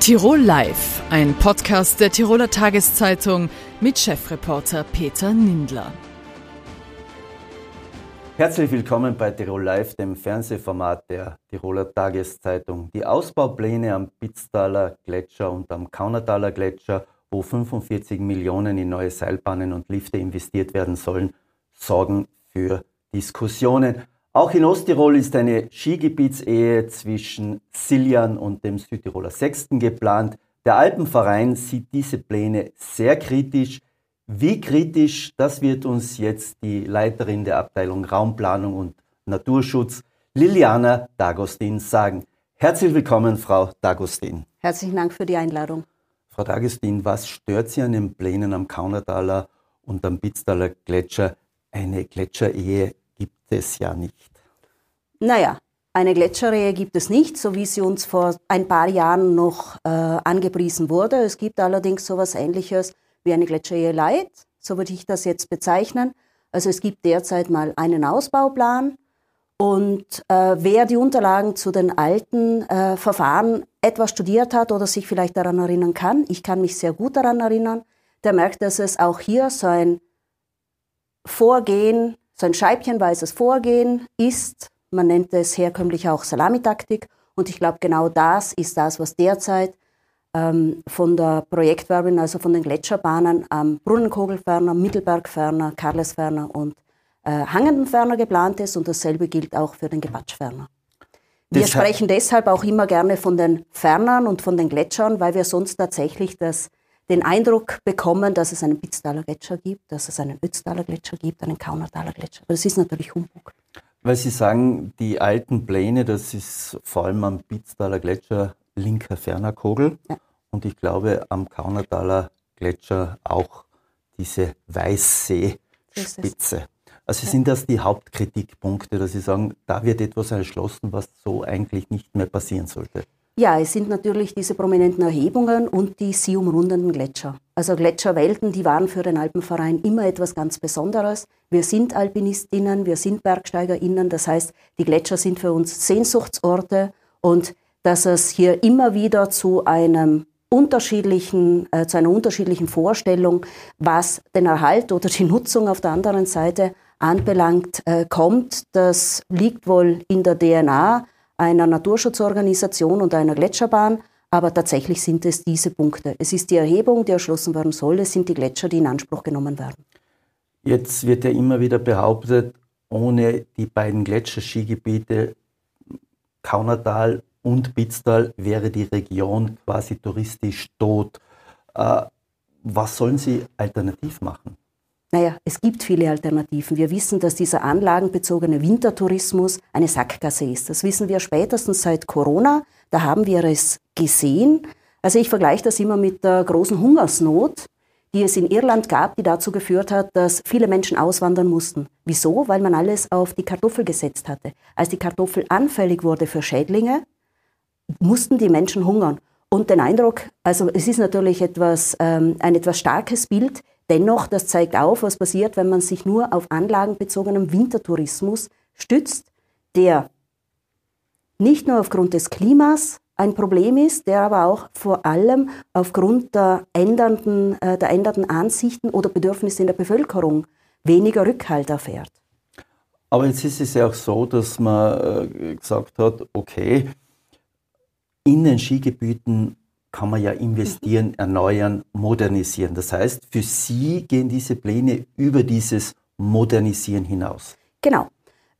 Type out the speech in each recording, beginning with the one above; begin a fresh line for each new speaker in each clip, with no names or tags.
Tirol Live, ein Podcast der Tiroler Tageszeitung mit Chefreporter Peter Nindler.
Herzlich willkommen bei Tirol Live, dem Fernsehformat der Tiroler Tageszeitung. Die Ausbaupläne am Pitztaler Gletscher und am Kaunertaler Gletscher, wo 45 Millionen in neue Seilbahnen und Lifte investiert werden sollen, sorgen für Diskussionen. Auch in Osttirol ist eine Skigebietsehe zwischen Siljan und dem Südtiroler Sechsten geplant. Der Alpenverein sieht diese Pläne sehr kritisch. Wie kritisch, das wird uns jetzt die Leiterin der Abteilung Raumplanung und Naturschutz, Liliana Dagostin, sagen. Herzlich willkommen, Frau Dagostin.
Herzlichen Dank für die Einladung.
Frau Dagostin, was stört Sie an den Plänen am Kaunertaler und am Bitztaler Gletscher? Eine Gletscherehe gibt es ja nicht.
Naja, eine Gletscherrehe gibt es nicht, so wie sie uns vor ein paar Jahren noch äh, angepriesen wurde. Es gibt allerdings so etwas Ähnliches wie eine Gletscherehe Light, so würde ich das jetzt bezeichnen. Also es gibt derzeit mal einen Ausbauplan und äh, wer die Unterlagen zu den alten äh, Verfahren etwas studiert hat oder sich vielleicht daran erinnern kann, ich kann mich sehr gut daran erinnern, der merkt, dass es auch hier so ein Vorgehen so ein scheibchenweises Vorgehen ist, man nennt es herkömmlich auch Salamitaktik. Und ich glaube, genau das ist das, was derzeit ähm, von der Projektwerbin, also von den Gletscherbahnen am Brunnenkogelferner, Mittelbergferner, Karlesferner und äh, Hangendenferner geplant ist. Und dasselbe gilt auch für den Gebatschferner. Wir das sprechen deshalb auch immer gerne von den Fernern und von den Gletschern, weil wir sonst tatsächlich das den Eindruck bekommen, dass es einen Pitztaler Gletscher gibt, dass es einen Ötztaler Gletscher gibt, einen Kaunertaler Gletscher. Aber das ist natürlich Humbug.
Weil Sie sagen, die alten Pläne, das ist vor allem am Pitztaler Gletscher linker Fernerkogel. Ja. Und ich glaube am Kaunertaler Gletscher auch diese Weißseespitze. Also sind das die Hauptkritikpunkte, dass Sie sagen, da wird etwas erschlossen, was so eigentlich nicht mehr passieren sollte?
Ja, es sind natürlich diese prominenten Erhebungen und die sie umrundenden Gletscher. Also Gletscherwelten, die waren für den Alpenverein immer etwas ganz Besonderes. Wir sind Alpinistinnen, wir sind Bergsteigerinnen, das heißt, die Gletscher sind für uns Sehnsuchtsorte und dass es hier immer wieder zu einem unterschiedlichen, äh, zu einer unterschiedlichen Vorstellung, was den Erhalt oder die Nutzung auf der anderen Seite anbelangt, äh, kommt. Das liegt wohl in der DNA einer Naturschutzorganisation und einer Gletscherbahn. Aber tatsächlich sind es diese Punkte. Es ist die Erhebung, die erschlossen werden soll. Es sind die Gletscher, die in Anspruch genommen werden.
Jetzt wird ja immer wieder behauptet, ohne die beiden Gletscherskigebiete Kaunertal und Bitztal wäre die Region quasi touristisch tot. Äh, was sollen Sie alternativ machen?
Naja, es gibt viele Alternativen. Wir wissen, dass dieser anlagenbezogene Wintertourismus eine Sackgasse ist. Das wissen wir spätestens seit Corona. Da haben wir es gesehen. Also ich vergleiche das immer mit der großen Hungersnot, die es in Irland gab, die dazu geführt hat, dass viele Menschen auswandern mussten. Wieso? Weil man alles auf die Kartoffel gesetzt hatte. Als die Kartoffel anfällig wurde für Schädlinge, mussten die Menschen hungern. Und den Eindruck, also es ist natürlich etwas, ähm, ein etwas starkes Bild, Dennoch, das zeigt auf, was passiert, wenn man sich nur auf anlagenbezogenen Wintertourismus stützt, der nicht nur aufgrund des Klimas ein Problem ist, der aber auch vor allem aufgrund der ändernden, äh, der ändernden Ansichten oder Bedürfnisse in der Bevölkerung weniger Rückhalt erfährt.
Aber jetzt ist es ja auch so, dass man äh, gesagt hat, okay, in den Skigebieten kann man ja investieren, erneuern, modernisieren. Das heißt, für Sie gehen diese Pläne über dieses Modernisieren hinaus.
Genau.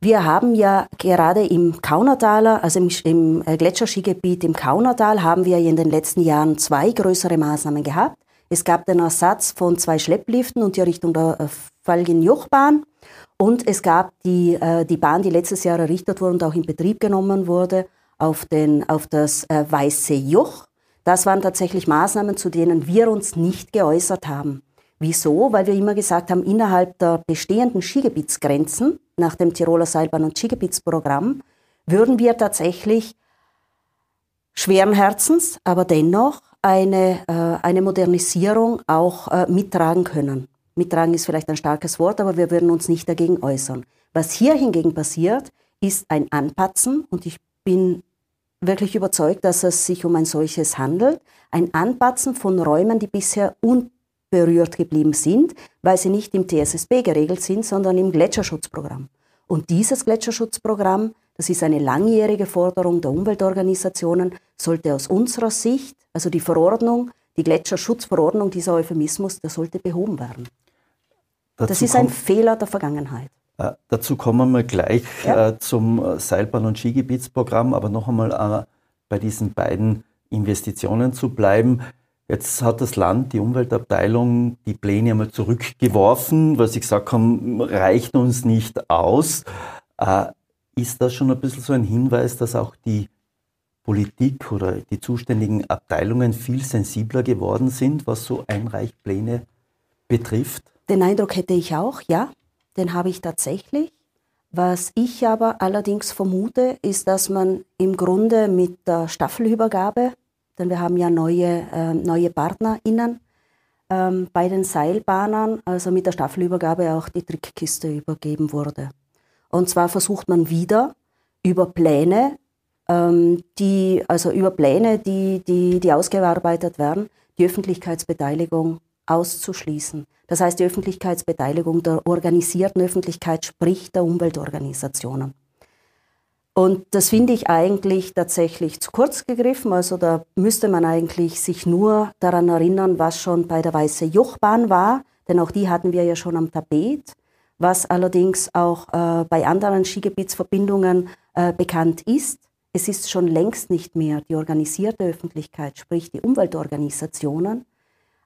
Wir haben ja gerade im Kaunertaler, also im, im äh, Gletscherskigebiet im Kaunertal, haben wir in den letzten Jahren zwei größere Maßnahmen gehabt. Es gab den Ersatz von zwei Schleppliften und die Errichtung der äh, Falgin-Joch-Bahn. Und es gab die, äh, die Bahn, die letztes Jahr errichtet wurde und auch in Betrieb genommen wurde, auf, den, auf das Weiße Joch. Das waren tatsächlich Maßnahmen, zu denen wir uns nicht geäußert haben. Wieso? Weil wir immer gesagt haben, innerhalb der bestehenden Skigebietsgrenzen nach dem Tiroler Seilbahn- und Skigebietsprogramm würden wir tatsächlich schweren Herzens, aber dennoch eine, äh, eine Modernisierung auch äh, mittragen können. Mittragen ist vielleicht ein starkes Wort, aber wir würden uns nicht dagegen äußern. Was hier hingegen passiert, ist ein Anpatzen und ich bin wirklich überzeugt, dass es sich um ein solches handelt. Ein Anpatzen von Räumen, die bisher unberührt geblieben sind, weil sie nicht im TSSB geregelt sind, sondern im Gletscherschutzprogramm. Und dieses Gletscherschutzprogramm, das ist eine langjährige Forderung der Umweltorganisationen, sollte aus unserer Sicht, also die Verordnung, die Gletscherschutzverordnung, dieser Euphemismus, der sollte behoben werden. Dazu das ist ein Fehler der Vergangenheit.
Äh, dazu kommen wir gleich ja. äh, zum äh, Seilbahn- und Skigebietsprogramm, aber noch einmal äh, bei diesen beiden Investitionen zu bleiben. Jetzt hat das Land, die Umweltabteilung, die Pläne einmal zurückgeworfen, weil sie gesagt haben, reicht uns nicht aus. Äh, ist das schon ein bisschen so ein Hinweis, dass auch die Politik oder die zuständigen Abteilungen viel sensibler geworden sind, was so Einreichpläne betrifft?
Den Eindruck hätte ich auch, ja den habe ich tatsächlich. Was ich aber allerdings vermute, ist, dass man im Grunde mit der Staffelübergabe, denn wir haben ja neue, äh, neue PartnerInnen ähm, bei den Seilbahnern, also mit der Staffelübergabe auch die Trickkiste übergeben wurde. Und zwar versucht man wieder über Pläne, ähm, die, also über Pläne, die, die, die ausgearbeitet werden, die Öffentlichkeitsbeteiligung auszuschließen. Das heißt, die Öffentlichkeitsbeteiligung der organisierten Öffentlichkeit, sprich der Umweltorganisationen. Und das finde ich eigentlich tatsächlich zu kurz gegriffen. Also da müsste man eigentlich sich nur daran erinnern, was schon bei der Weiße Jochbahn war, denn auch die hatten wir ja schon am Tapet, was allerdings auch äh, bei anderen Skigebietsverbindungen äh, bekannt ist. Es ist schon längst nicht mehr die organisierte Öffentlichkeit, sprich die Umweltorganisationen,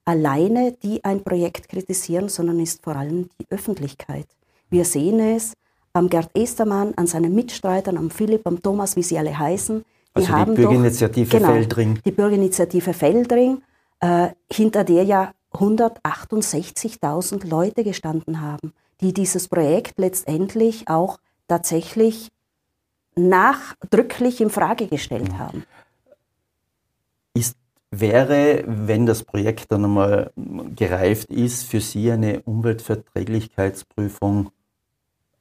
alleine, die ein Projekt kritisieren, sondern ist vor allem die Öffentlichkeit. Wir sehen es am Gerd Estermann, an seinen Mitstreitern, am Philipp, am Thomas, wie sie alle heißen.
Die also haben die Bürgerinitiative doch, genau, Feldring.
Die Bürgerinitiative Feldring, äh, hinter der ja 168.000 Leute gestanden haben, die dieses Projekt letztendlich auch tatsächlich nachdrücklich in Frage gestellt mhm. haben.
Ist Wäre, wenn das Projekt dann einmal gereift ist, für Sie eine Umweltverträglichkeitsprüfung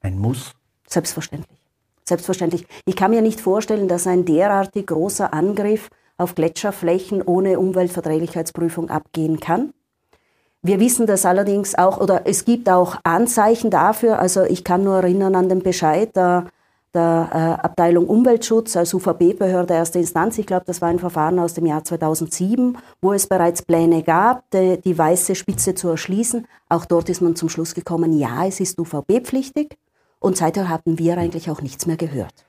ein Muss?
Selbstverständlich. Selbstverständlich. Ich kann mir nicht vorstellen, dass ein derartig großer Angriff auf Gletscherflächen ohne Umweltverträglichkeitsprüfung abgehen kann. Wir wissen das allerdings auch, oder es gibt auch Anzeichen dafür. Also ich kann nur erinnern an den Bescheid der der äh, Abteilung Umweltschutz als UVB-Behörde erste Instanz. Ich glaube, das war ein Verfahren aus dem Jahr 2007, wo es bereits Pläne gab, die, die weiße Spitze zu erschließen. Auch dort ist man zum Schluss gekommen, ja, es ist UVB-pflichtig. Und seither hatten wir eigentlich auch nichts mehr gehört.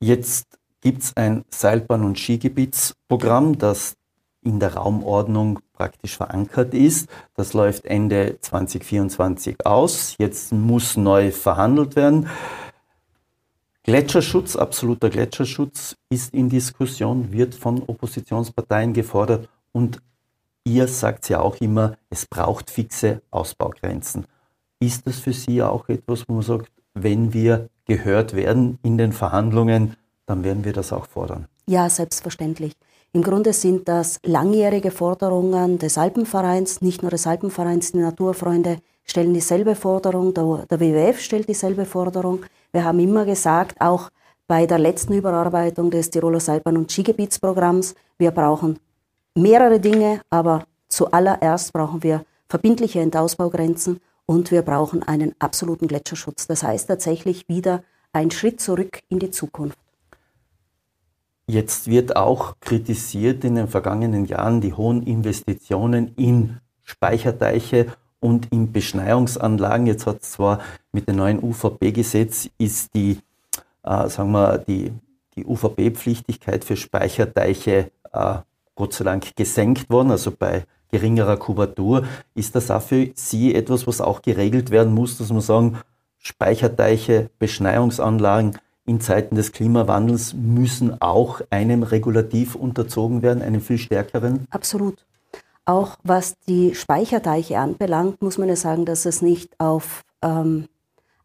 Jetzt gibt es ein Seilbahn- und Skigebietsprogramm, das in der Raumordnung praktisch verankert ist. Das läuft Ende 2024 aus. Jetzt muss neu verhandelt werden. Gletscherschutz, absoluter Gletscherschutz ist in Diskussion, wird von Oppositionsparteien gefordert und ihr sagt ja auch immer, es braucht fixe Ausbaugrenzen. Ist das für Sie auch etwas, wo man sagt, wenn wir gehört werden in den Verhandlungen, dann werden wir das auch fordern?
Ja, selbstverständlich. Im Grunde sind das langjährige Forderungen des Alpenvereins, nicht nur des Alpenvereins, die Naturfreunde stellen dieselbe Forderung, der, der WWF stellt dieselbe Forderung. Wir haben immer gesagt, auch bei der letzten Überarbeitung des Tiroler Seilbahn- und Skigebietsprogramms, wir brauchen mehrere Dinge, aber zuallererst brauchen wir verbindliche Endausbaugrenzen und wir brauchen einen absoluten Gletscherschutz. Das heißt tatsächlich wieder ein Schritt zurück in die Zukunft.
Jetzt wird auch kritisiert in den vergangenen Jahren die hohen Investitionen in Speicherteiche und in Beschneiungsanlagen. Jetzt hat zwar mit dem neuen UVP-Gesetz ist die, äh, sagen wir, die, die UVP-Pflichtigkeit für Speicherteiche äh, Gott sei Dank gesenkt worden, also bei geringerer Kubatur. Ist das auch für Sie etwas, was auch geregelt werden muss, dass man sagen, Speicherteiche, Beschneiungsanlagen in Zeiten des Klimawandels müssen auch einem Regulativ unterzogen werden, einem viel stärkeren?
Absolut. Auch was die Speicherteiche anbelangt, muss man ja sagen, dass es nicht auf ähm,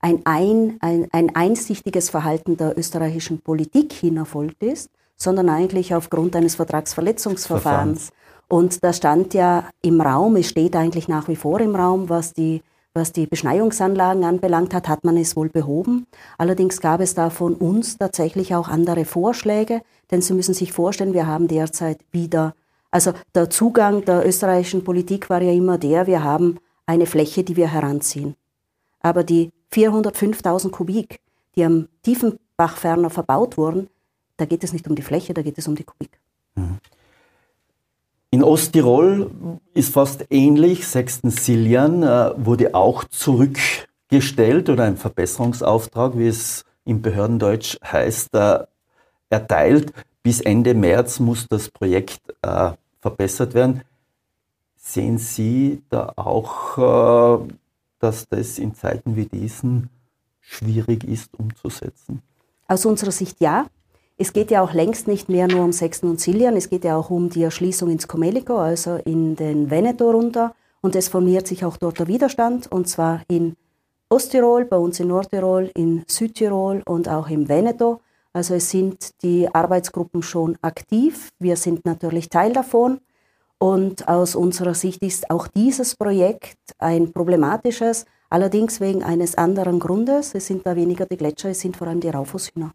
ein, ein, ein, ein einsichtiges Verhalten der österreichischen Politik hin erfolgt ist, sondern eigentlich aufgrund eines Vertragsverletzungsverfahrens. Und da stand ja im Raum, es steht eigentlich nach wie vor im Raum, was die was die Beschneiungsanlagen anbelangt hat, hat man es wohl behoben. Allerdings gab es da von uns tatsächlich auch andere Vorschläge, denn Sie müssen sich vorstellen, wir haben derzeit wieder, also der Zugang der österreichischen Politik war ja immer der, wir haben eine Fläche, die wir heranziehen. Aber die 405.000 Kubik, die am Tiefenbach ferner verbaut wurden, da geht es nicht um die Fläche, da geht es um die Kubik. Mhm.
In Osttirol ist fast ähnlich. Sechsten Siljan äh, wurde auch zurückgestellt oder ein Verbesserungsauftrag, wie es im Behördendeutsch heißt, äh, erteilt. Bis Ende März muss das Projekt äh, verbessert werden. Sehen Sie da auch, dass das in Zeiten wie diesen schwierig ist umzusetzen?
Aus unserer Sicht ja. Es geht ja auch längst nicht mehr nur um Sexten und Siljan, es geht ja auch um die Erschließung ins Comelico, also in den Veneto runter. Und es formiert sich auch dort der Widerstand, und zwar in Osttirol, bei uns in Nordtirol, in Südtirol und auch im Veneto. Also es sind die Arbeitsgruppen schon aktiv. Wir sind natürlich Teil davon. Und aus unserer Sicht ist auch dieses Projekt ein problematisches, allerdings wegen eines anderen Grundes. Es sind da weniger die Gletscher, es sind vor allem die Raufußhühner.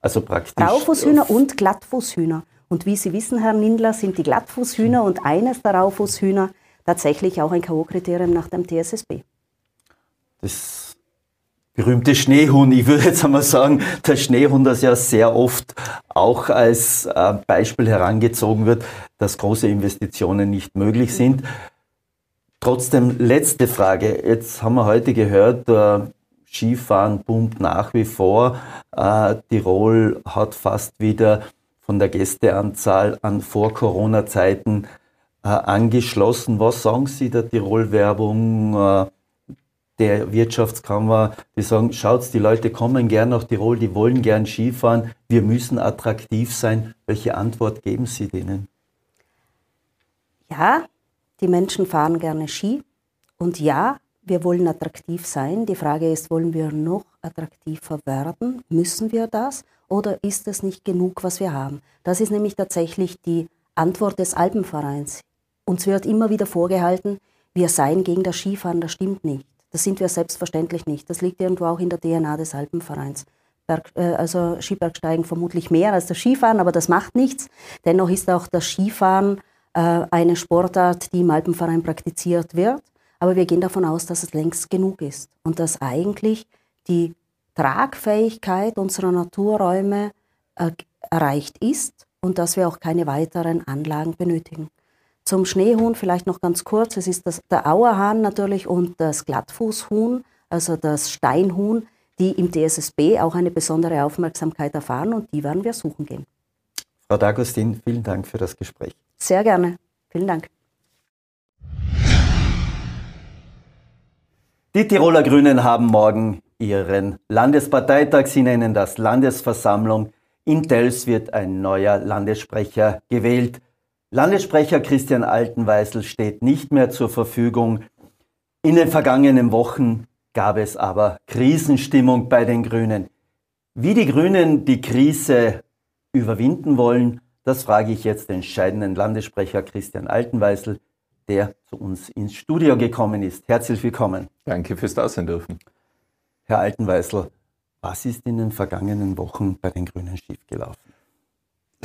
Also praktisch. Raufußhühner und Glattfußhühner. Und wie Sie wissen, Herr Nindler, sind die Glattfußhühner und eines der Raufußhühner tatsächlich auch ein K.O.-Kriterium nach dem TSSB.
Das berühmte Schneehuhn, ich würde jetzt einmal sagen, der Schneehuhn, das ja sehr oft auch als äh, Beispiel herangezogen wird, dass große Investitionen nicht möglich sind. Trotzdem, letzte Frage. Jetzt haben wir heute gehört, äh, Skifahren boomt nach wie vor. Äh, Tirol hat fast wieder von der Gästeanzahl an Vor-Corona-Zeiten äh, angeschlossen. Was sagen Sie der Tirol-Werbung? Äh, der Wirtschaftskammer, die sagen, schaut, die Leute kommen gern nach Tirol, die wollen gern Skifahren, wir müssen attraktiv sein. Welche Antwort geben Sie denen?
Ja, die Menschen fahren gerne Ski und ja, wir wollen attraktiv sein. Die Frage ist, wollen wir noch attraktiver werden? Müssen wir das? Oder ist es nicht genug, was wir haben? Das ist nämlich tatsächlich die Antwort des Alpenvereins. Uns wird immer wieder vorgehalten, wir seien gegen das Skifahren. Das stimmt nicht. Das sind wir selbstverständlich nicht. Das liegt irgendwo auch in der DNA des Alpenvereins. Berg, äh, also Skibergsteigen vermutlich mehr als das Skifahren, aber das macht nichts. Dennoch ist auch das Skifahren äh, eine Sportart, die im Alpenverein praktiziert wird. Aber wir gehen davon aus, dass es längst genug ist und dass eigentlich die Tragfähigkeit unserer Naturräume äh, erreicht ist und dass wir auch keine weiteren Anlagen benötigen. Zum Schneehuhn vielleicht noch ganz kurz. Es ist das, der Auerhahn natürlich und das Glattfußhuhn, also das Steinhuhn, die im DSSB auch eine besondere Aufmerksamkeit erfahren und die werden wir suchen gehen.
Frau D'Agustin, vielen Dank für das Gespräch.
Sehr gerne. Vielen Dank.
Die Tiroler Grünen haben morgen ihren Landesparteitag. Sie nennen das Landesversammlung. In Tels wird ein neuer Landessprecher gewählt. Landessprecher Christian Altenweisel steht nicht mehr zur Verfügung. In den vergangenen Wochen gab es aber Krisenstimmung bei den Grünen. Wie die Grünen die Krise überwinden wollen, das frage ich jetzt den scheidenden Landessprecher Christian Altenweisel der zu uns ins Studio gekommen ist. Herzlich willkommen.
Danke fürs Dasein dürfen.
Herr Altenweißl, was ist in den vergangenen Wochen bei den Grünen schiefgelaufen?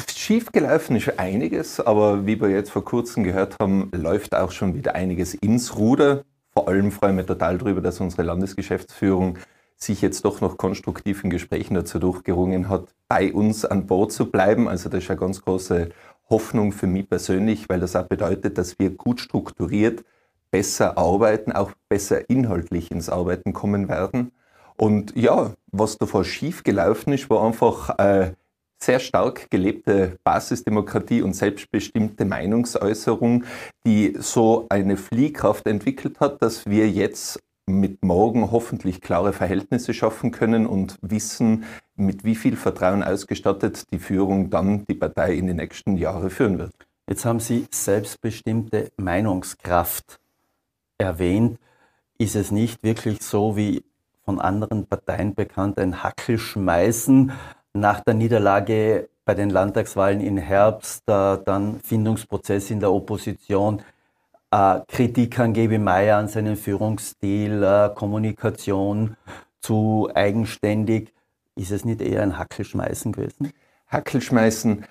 Schiefgelaufen ist einiges, aber wie wir jetzt vor kurzem gehört haben, läuft auch schon wieder einiges ins Ruder. Vor allem freuen wir total darüber, dass unsere Landesgeschäftsführung sich jetzt doch noch konstruktiven Gesprächen dazu durchgerungen hat, bei uns an Bord zu bleiben. Also das ist eine ganz große Hoffnung für mich persönlich, weil das auch bedeutet, dass wir gut strukturiert besser arbeiten, auch besser inhaltlich ins Arbeiten kommen werden. Und ja, was davor schiefgelaufen ist, war einfach äh, sehr stark gelebte Basisdemokratie und selbstbestimmte Meinungsäußerung, die so eine Fliehkraft entwickelt hat, dass wir jetzt mit morgen hoffentlich klare Verhältnisse schaffen können und wissen, mit wie viel Vertrauen ausgestattet die Führung dann die Partei in den nächsten Jahren führen wird.
Jetzt haben Sie selbstbestimmte Meinungskraft erwähnt. Ist es nicht wirklich so wie von anderen Parteien bekannt, ein Hackelschmeißen nach der Niederlage bei den Landtagswahlen im Herbst, dann Findungsprozess in der Opposition, Kritik an Gebi Meyer, an seinen Führungsstil, äh, Kommunikation zu eigenständig. Ist es nicht eher ein Hackelschmeißen gewesen?
Hackelschmeißen.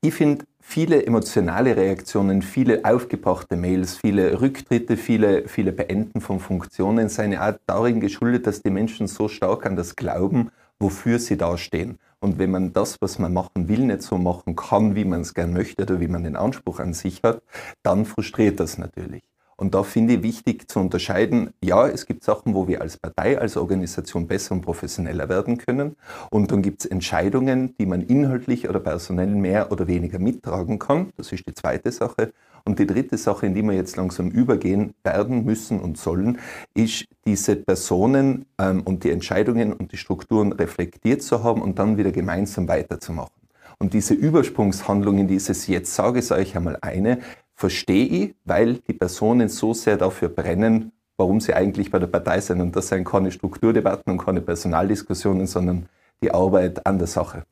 Ich finde viele emotionale Reaktionen, viele aufgebrachte Mails, viele Rücktritte, viele, viele Beenden von Funktionen seine Art darin geschuldet, dass die Menschen so stark an das glauben, wofür sie dastehen. Und wenn man das, was man machen will, nicht so machen kann, wie man es gern möchte oder wie man den Anspruch an sich hat, dann frustriert das natürlich. Und da finde ich wichtig zu unterscheiden, ja, es gibt Sachen, wo wir als Partei, als Organisation besser und professioneller werden können. Und dann gibt es Entscheidungen, die man inhaltlich oder personell mehr oder weniger mittragen kann. Das ist die zweite Sache. Und die dritte Sache, in die wir jetzt langsam übergehen werden müssen und sollen, ist diese Personen ähm, und die Entscheidungen und die Strukturen reflektiert zu haben und dann wieder gemeinsam weiterzumachen. Und diese Übersprungshandlung in dieses Jetzt sage ich euch einmal eine, verstehe ich, weil die Personen so sehr dafür brennen, warum sie eigentlich bei der Partei sind. Und das sind keine Strukturdebatten und keine Personaldiskussionen, sondern die Arbeit an der Sache.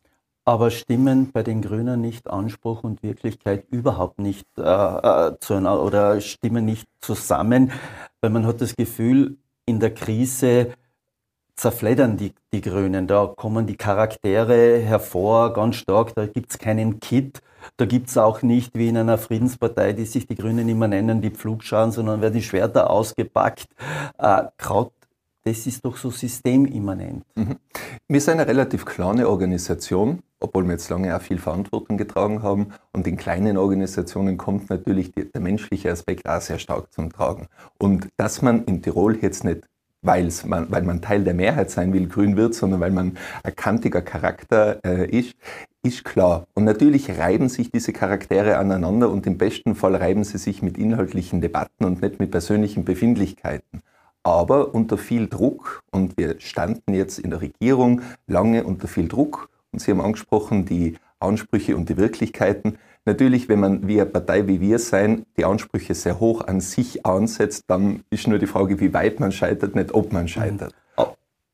Aber stimmen bei den Grünen nicht Anspruch und Wirklichkeit überhaupt nicht äh, äh zueinander oder stimmen nicht zusammen, weil man hat das Gefühl, in der Krise zerfleddern die, die Grünen. Da kommen die Charaktere hervor ganz stark, da gibt es keinen Kit. Da gibt es auch nicht wie in einer Friedenspartei, die sich die Grünen immer nennen, die Pflugscharen, sondern werden die Schwerter ausgepackt. Äh, Kraut, das ist doch so systemimmanent. Mhm.
Wir sind eine relativ kleine Organisation, obwohl wir jetzt lange auch viel Verantwortung getragen haben. Und in kleinen Organisationen kommt natürlich die, der menschliche Aspekt auch sehr stark zum Tragen. Und dass man in Tirol jetzt nicht weil's man, weil man Teil der Mehrheit sein will, grün wird, sondern weil man ein kantiger Charakter äh, ist, ist klar. Und natürlich reiben sich diese Charaktere aneinander und im besten Fall reiben sie sich mit inhaltlichen Debatten und nicht mit persönlichen Befindlichkeiten. Aber unter viel Druck, und wir standen jetzt in der Regierung lange unter viel Druck, und Sie haben angesprochen, die Ansprüche und die Wirklichkeiten. Natürlich, wenn man wie eine Partei wie wir sein, die Ansprüche sehr hoch an sich ansetzt, dann ist nur die Frage, wie weit man scheitert, nicht ob man scheitert.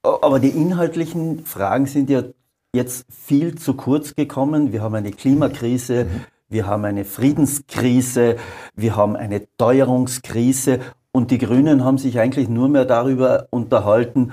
Aber die inhaltlichen Fragen sind ja jetzt viel zu kurz gekommen. Wir haben eine Klimakrise, wir haben eine Friedenskrise, wir haben eine Teuerungskrise und die Grünen haben sich eigentlich nur mehr darüber unterhalten,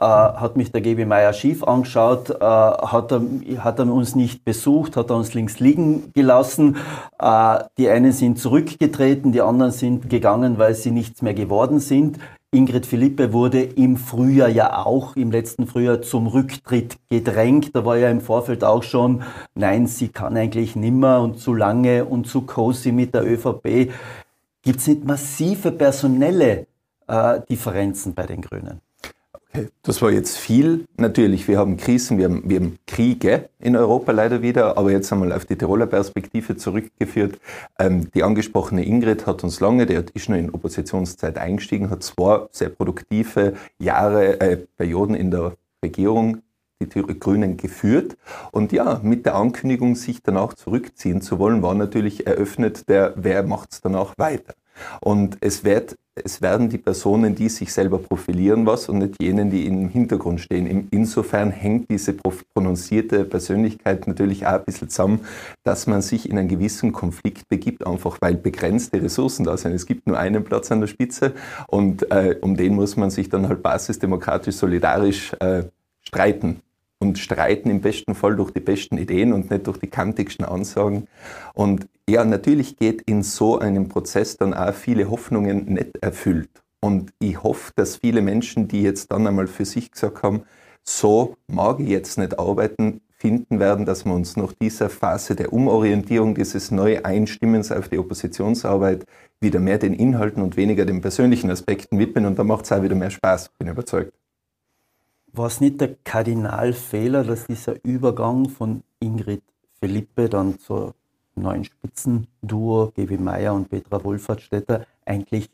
äh, hat mich der GB Meier schief angeschaut, äh, hat, er, hat er uns nicht besucht, hat er uns links liegen gelassen. Äh, die einen sind zurückgetreten, die anderen sind gegangen, weil sie nichts mehr geworden sind. Ingrid Philippe wurde im Frühjahr ja auch, im letzten Frühjahr zum Rücktritt gedrängt. Da war ja im Vorfeld auch schon, nein, sie kann eigentlich nimmer und zu lange und zu cozy mit der ÖVP. Gibt es nicht massive personelle äh, Differenzen bei den Grünen?
Okay, das war jetzt viel. Natürlich, wir haben Krisen, wir haben, wir haben Kriege in Europa leider wieder, aber jetzt einmal auf die Tiroler Perspektive zurückgeführt. Ähm, die angesprochene Ingrid hat uns lange, der ist schon in Oppositionszeit eingestiegen, hat zwei sehr produktive Jahre, äh, Perioden in der Regierung die Grünen geführt. Und ja, mit der Ankündigung, sich danach zurückziehen zu wollen, war natürlich eröffnet der, wer macht es danach weiter. Und es, wird, es werden die Personen, die sich selber profilieren, was und nicht jenen, die im Hintergrund stehen. Insofern hängt diese prononcierte Persönlichkeit natürlich auch ein bisschen zusammen, dass man sich in einen gewissen Konflikt begibt, einfach weil begrenzte Ressourcen da sind. Es gibt nur einen Platz an der Spitze und äh, um den muss man sich dann halt basisdemokratisch solidarisch äh, streiten und streiten im besten Fall durch die besten Ideen und nicht durch die kantigsten Ansagen. Und ja, natürlich geht in so einem Prozess dann auch viele Hoffnungen nicht erfüllt. Und ich hoffe, dass viele Menschen, die jetzt dann einmal für sich gesagt haben, so mag ich jetzt nicht arbeiten, finden werden, dass wir uns nach dieser Phase der Umorientierung, dieses Neueinstimmens auf die Oppositionsarbeit wieder mehr den Inhalten und weniger den persönlichen Aspekten widmen und dann macht es auch wieder mehr Spaß, bin überzeugt.
War es nicht der Kardinalfehler, dass dieser Übergang von Ingrid Philippe dann zur neuen Spitzenduo G.W. Meyer und Petra Wohlfahrtsstädter eigentlich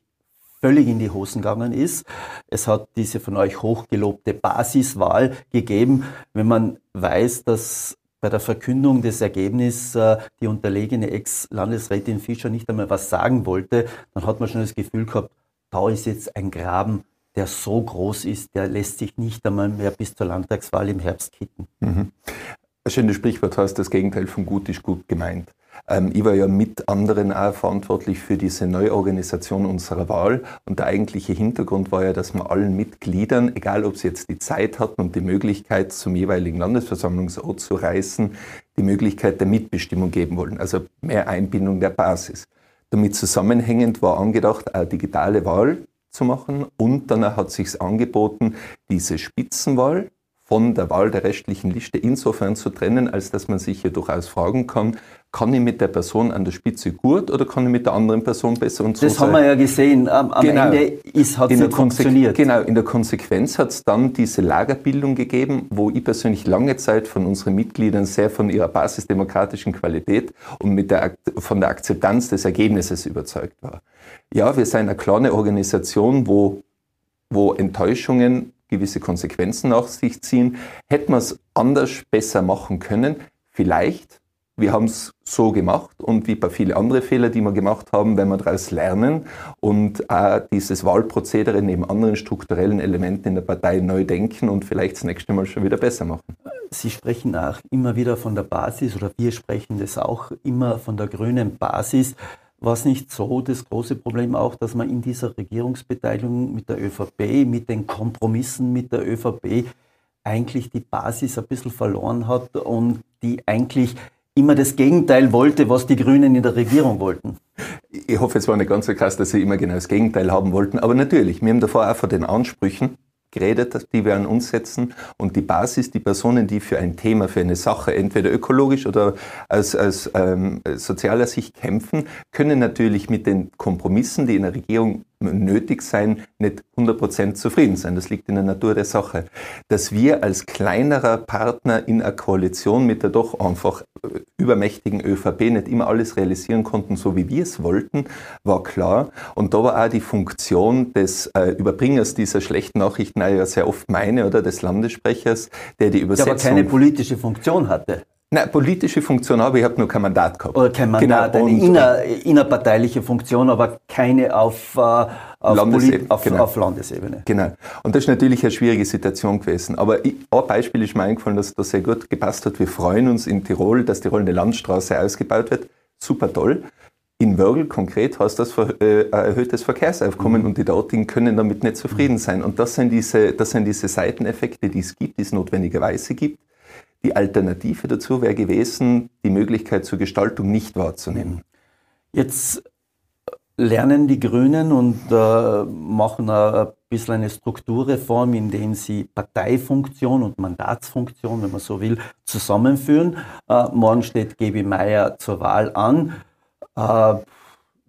völlig in die Hosen gegangen ist. Es hat diese von euch hochgelobte Basiswahl gegeben. Wenn man weiß, dass bei der Verkündung des Ergebnisses äh, die unterlegene Ex-Landesrätin Fischer nicht einmal was sagen wollte, dann hat man schon das Gefühl gehabt, da ist jetzt ein Graben der so groß ist, der lässt sich nicht einmal mehr bis zur Landtagswahl im Herbst kitten. Mhm.
Ein schönes Sprichwort heißt, das Gegenteil von gut ist gut gemeint. Ähm, ich war ja mit anderen auch verantwortlich für diese Neuorganisation unserer Wahl und der eigentliche Hintergrund war ja, dass wir allen Mitgliedern, egal ob sie jetzt die Zeit hatten und die Möglichkeit zum jeweiligen Landesversammlungsort zu reisen, die Möglichkeit der Mitbestimmung geben wollen, also mehr Einbindung der Basis. Damit zusammenhängend war angedacht, eine digitale Wahl zu machen und dann hat sich angeboten, diese Spitzenwahl von der Wahl der restlichen Liste insofern zu trennen, als dass man sich hier durchaus fragen kann, kann ich mit der Person an der Spitze gut oder kann ich mit der anderen Person besser und
so Das haben wir ja gesehen. Am, am genau. Ende ist, hat es nicht funktioniert.
Genau, in der Konsequenz hat es dann diese Lagerbildung gegeben, wo ich persönlich lange Zeit von unseren Mitgliedern sehr von ihrer basisdemokratischen Qualität und mit der, von der Akzeptanz des Ergebnisses überzeugt war. Ja, wir sind eine kleine Organisation, wo, wo Enttäuschungen gewisse Konsequenzen nach sich ziehen. Hätten wir es anders, besser machen können? Vielleicht. Wir haben es so gemacht und wie bei vielen anderen Fehler, die wir gemacht haben, wenn wir daraus lernen und auch dieses Wahlprozedere neben anderen strukturellen Elementen in der Partei neu denken und vielleicht das nächste Mal schon wieder besser machen.
Sie sprechen auch immer wieder von der Basis oder wir sprechen das auch immer von der grünen Basis. War es nicht so das große Problem auch, dass man in dieser Regierungsbeteiligung mit der ÖVP, mit den Kompromissen mit der ÖVP eigentlich die Basis ein bisschen verloren hat und die eigentlich immer das Gegenteil wollte, was die Grünen in der Regierung wollten?
Ich hoffe, es war nicht ganz so krass, dass sie immer genau das Gegenteil haben wollten. Aber natürlich, wir haben davor auch von den Ansprüchen geredet, die wir an uns setzen. Und die Basis, die Personen, die für ein Thema, für eine Sache, entweder ökologisch oder aus, ähm, sozialer Sicht kämpfen, können natürlich mit den Kompromissen, die in der Regierung nötig sein, nicht 100% zufrieden sein. Das liegt in der Natur der Sache. Dass wir als kleinerer Partner in einer Koalition mit der doch einfach äh, übermächtigen ÖVP nicht immer alles realisieren konnten, so wie wir es wollten, war klar. Und da war auch die Funktion des äh, Überbringers dieser schlechten Nachrichten, ja sehr oft meine oder des Landessprechers, der die Übersetzung...
Der aber keine politische Funktion hatte.
Nein, politische Funktion habe ich, habe nur kein Mandat gehabt.
Oder kein Mandat, genau. eine inner, innerparteiliche Funktion, aber keine auf, äh, auf,
Landesebene,
auf, genau. auf, Landesebene.
Genau. Und das ist natürlich eine schwierige Situation gewesen. Aber ich, ein Beispiel ist mir eingefallen, dass das sehr gut gepasst hat. Wir freuen uns in Tirol, dass Tirol eine Landstraße ausgebaut wird. Super toll. In Wörgl konkret heißt das äh, erhöhtes Verkehrsaufkommen mhm. und die dortigen können damit nicht zufrieden sein. Und das sind diese, das sind diese Seiteneffekte, die es gibt, die es notwendigerweise gibt die Alternative dazu wäre gewesen, die Möglichkeit zur Gestaltung nicht wahrzunehmen.
Jetzt lernen die Grünen und äh, machen ein bisschen eine Strukturreform, indem sie Parteifunktion und Mandatsfunktion, wenn man so will, zusammenführen. Äh, morgen steht Gebi Meier zur Wahl an. Äh,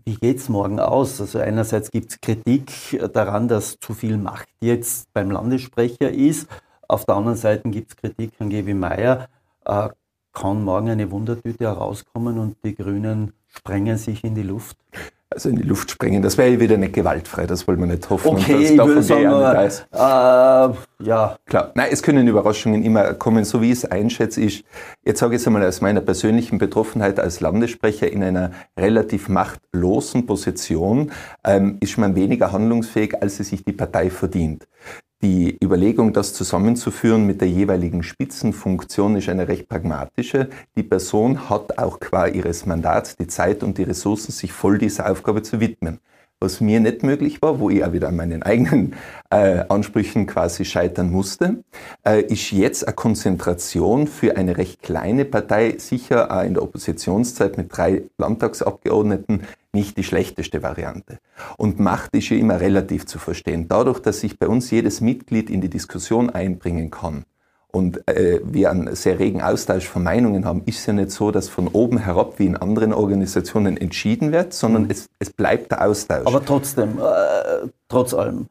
wie geht es morgen aus? Also einerseits gibt es Kritik daran, dass zu viel Macht jetzt beim Landessprecher ist. Auf der anderen Seite gibt es Kritik an Gebi Meier. Äh, kann morgen eine Wundertüte herauskommen und die Grünen sprengen sich in die Luft?
Also in die Luft sprengen, das wäre ja wieder nicht gewaltfrei, das wollen wir nicht hoffen.
Okay, ich würde sagen, nur,
äh, ja. Klar, nein, es können Überraschungen immer kommen, so wie ich es einschätze. Ich, jetzt sage ich es einmal aus meiner persönlichen Betroffenheit als Landessprecher in einer relativ machtlosen Position, ähm, ist man weniger handlungsfähig, als es sich die Partei verdient. Die Überlegung, das zusammenzuführen mit der jeweiligen Spitzenfunktion, ist eine recht pragmatische. Die Person hat auch qua ihres Mandats die Zeit und die Ressourcen, sich voll dieser Aufgabe zu widmen. Was mir nicht möglich war, wo ich auch wieder an meinen eigenen äh, Ansprüchen quasi scheitern musste, äh, ist jetzt eine Konzentration für eine recht kleine Partei, sicher auch in der Oppositionszeit mit drei Landtagsabgeordneten, nicht die schlechteste Variante. Und Macht ist ja immer relativ zu verstehen. Dadurch, dass sich bei uns jedes Mitglied in die Diskussion einbringen kann, und äh, wir einen sehr regen Austausch von Meinungen haben, ist es ja nicht so, dass von oben herab wie in anderen Organisationen entschieden wird, sondern mhm. es, es bleibt der Austausch.
Aber trotzdem, äh, trotz allem,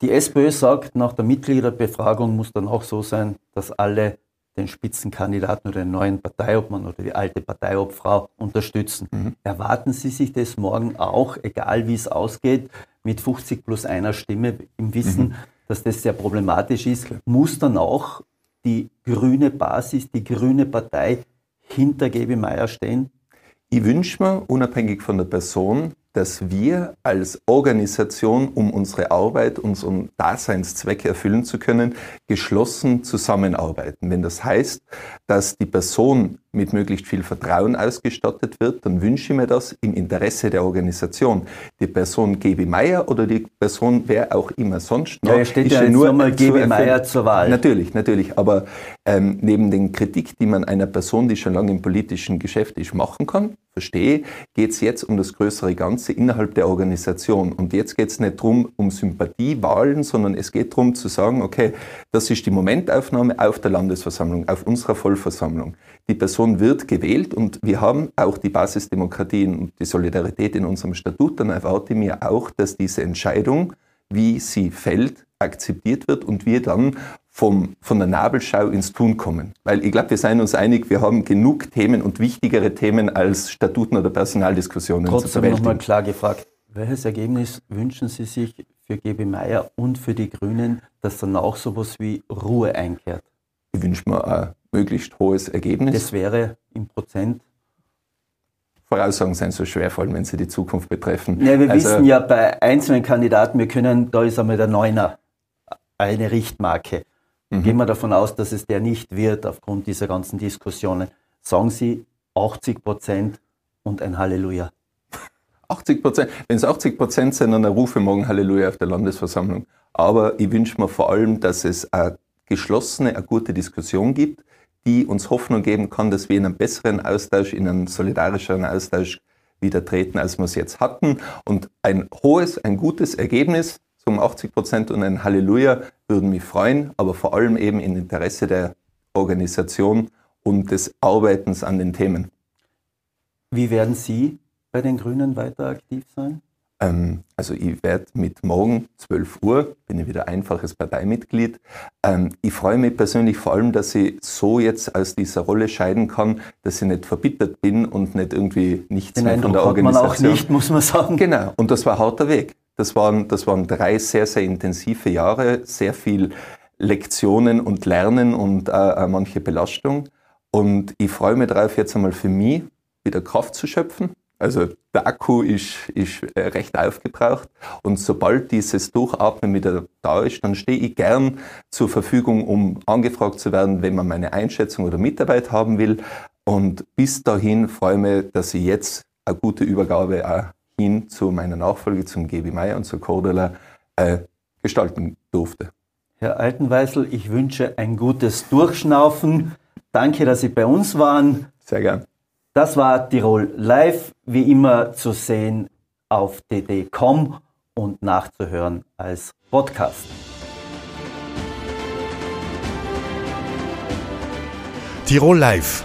die SPÖ sagt, nach der Mitgliederbefragung muss dann auch so sein, dass alle den Spitzenkandidaten oder den neuen Parteiobmann oder die alte Parteiobfrau unterstützen. Mhm. Erwarten Sie sich das morgen auch, egal wie es ausgeht, mit 50 plus einer Stimme im Wissen, mhm. dass das sehr problematisch ist, muss dann auch die grüne Basis, die grüne Partei hinter Gebi Meier stehen?
Ich wünsche mir, unabhängig von der Person, dass wir als Organisation, um unsere Arbeit, unseren Daseinszweck erfüllen zu können, geschlossen zusammenarbeiten. Wenn das heißt, dass die Person mit möglichst viel Vertrauen ausgestattet wird, dann wünsche ich mir das im Interesse der Organisation. Die Person Gebi Meier oder die Person wer auch immer sonst
noch. Ja, steht ja nur mal Gebi Meier zur Wahl.
Natürlich, natürlich. Aber ähm, neben den Kritik, die man einer Person, die schon lange im politischen Geschäft ist, machen kann, verstehe, geht es jetzt um das größere Ganze innerhalb der Organisation. Und jetzt geht es nicht darum, um Sympathiewahlen, sondern es geht darum zu sagen, okay, das ist die Momentaufnahme auf der Landesversammlung, auf unserer Vollversammlung. Die Person wird gewählt und wir haben auch die Basisdemokratie und die Solidarität in unserem Statut. Dann erwarte ich mir auch, dass diese Entscheidung, wie sie fällt, akzeptiert wird und wir dann vom, von der Nabelschau ins Tun kommen. Weil ich glaube, wir seien uns einig, wir haben genug Themen und wichtigere Themen als Statuten oder Personaldiskussionen
Trotzdem zu bewältigen. nochmal klar gefragt, welches Ergebnis wünschen Sie sich für GB Meier und für die Grünen, dass dann auch sowas wie Ruhe einkehrt?
Ich wünsche mir ein möglichst hohes Ergebnis.
Das wäre im Prozent
Voraussagen sind so schwer, vor allem wenn sie die Zukunft betreffen.
Ja, wir also, wissen ja bei einzelnen Kandidaten, wir können, da ist einmal der Neuner eine Richtmarke. Mhm. Gehen wir davon aus, dass es der nicht wird aufgrund dieser ganzen Diskussionen. Sagen Sie 80 Prozent und ein Halleluja.
80 Prozent, wenn es 80 Prozent sind, dann rufe morgen Halleluja auf der Landesversammlung. Aber ich wünsche mir vor allem, dass es eine geschlossene, eine gute Diskussion gibt, die uns Hoffnung geben kann, dass wir in einen besseren Austausch, in einen solidarischeren Austausch wieder treten, als wir es jetzt hatten. Und ein hohes, ein gutes Ergebnis, um 80 Prozent und ein Halleluja würden mich freuen, aber vor allem eben im Interesse der Organisation und des Arbeitens an den Themen.
Wie werden Sie bei den Grünen weiter aktiv sein?
Ähm, also ich werde mit morgen 12 Uhr, bin ich wieder einfaches Parteimitglied. Ähm, ich freue mich persönlich vor allem, dass ich so jetzt aus dieser Rolle scheiden kann, dass ich nicht verbittert bin und nicht irgendwie nichts
den mehr Eindruck von der Organisation. Hat man auch nicht, muss man sagen.
Genau, und das war ein harter Weg. Das waren, das waren drei sehr, sehr intensive Jahre, sehr viel Lektionen und Lernen und äh, äh, manche Belastung. Und ich freue mich darauf, jetzt einmal für mich wieder Kraft zu schöpfen. Also der Akku ist, ist äh, recht aufgebraucht und sobald dieses Durchatmen wieder da ist, dann stehe ich gern zur Verfügung, um angefragt zu werden, wenn man meine Einschätzung oder Mitarbeit haben will. Und bis dahin freue ich mich, dass ich jetzt eine gute Übergabe auch hin zu meiner Nachfolge, zum GB Meier und zur Cordula, äh, gestalten durfte.
Herr Altenweißel, ich wünsche ein gutes Durchschnaufen. Danke, dass Sie bei uns waren.
Sehr gern.
Das war Tirol Live, wie immer zu sehen auf dd.com und nachzuhören als Podcast.
Tirol Live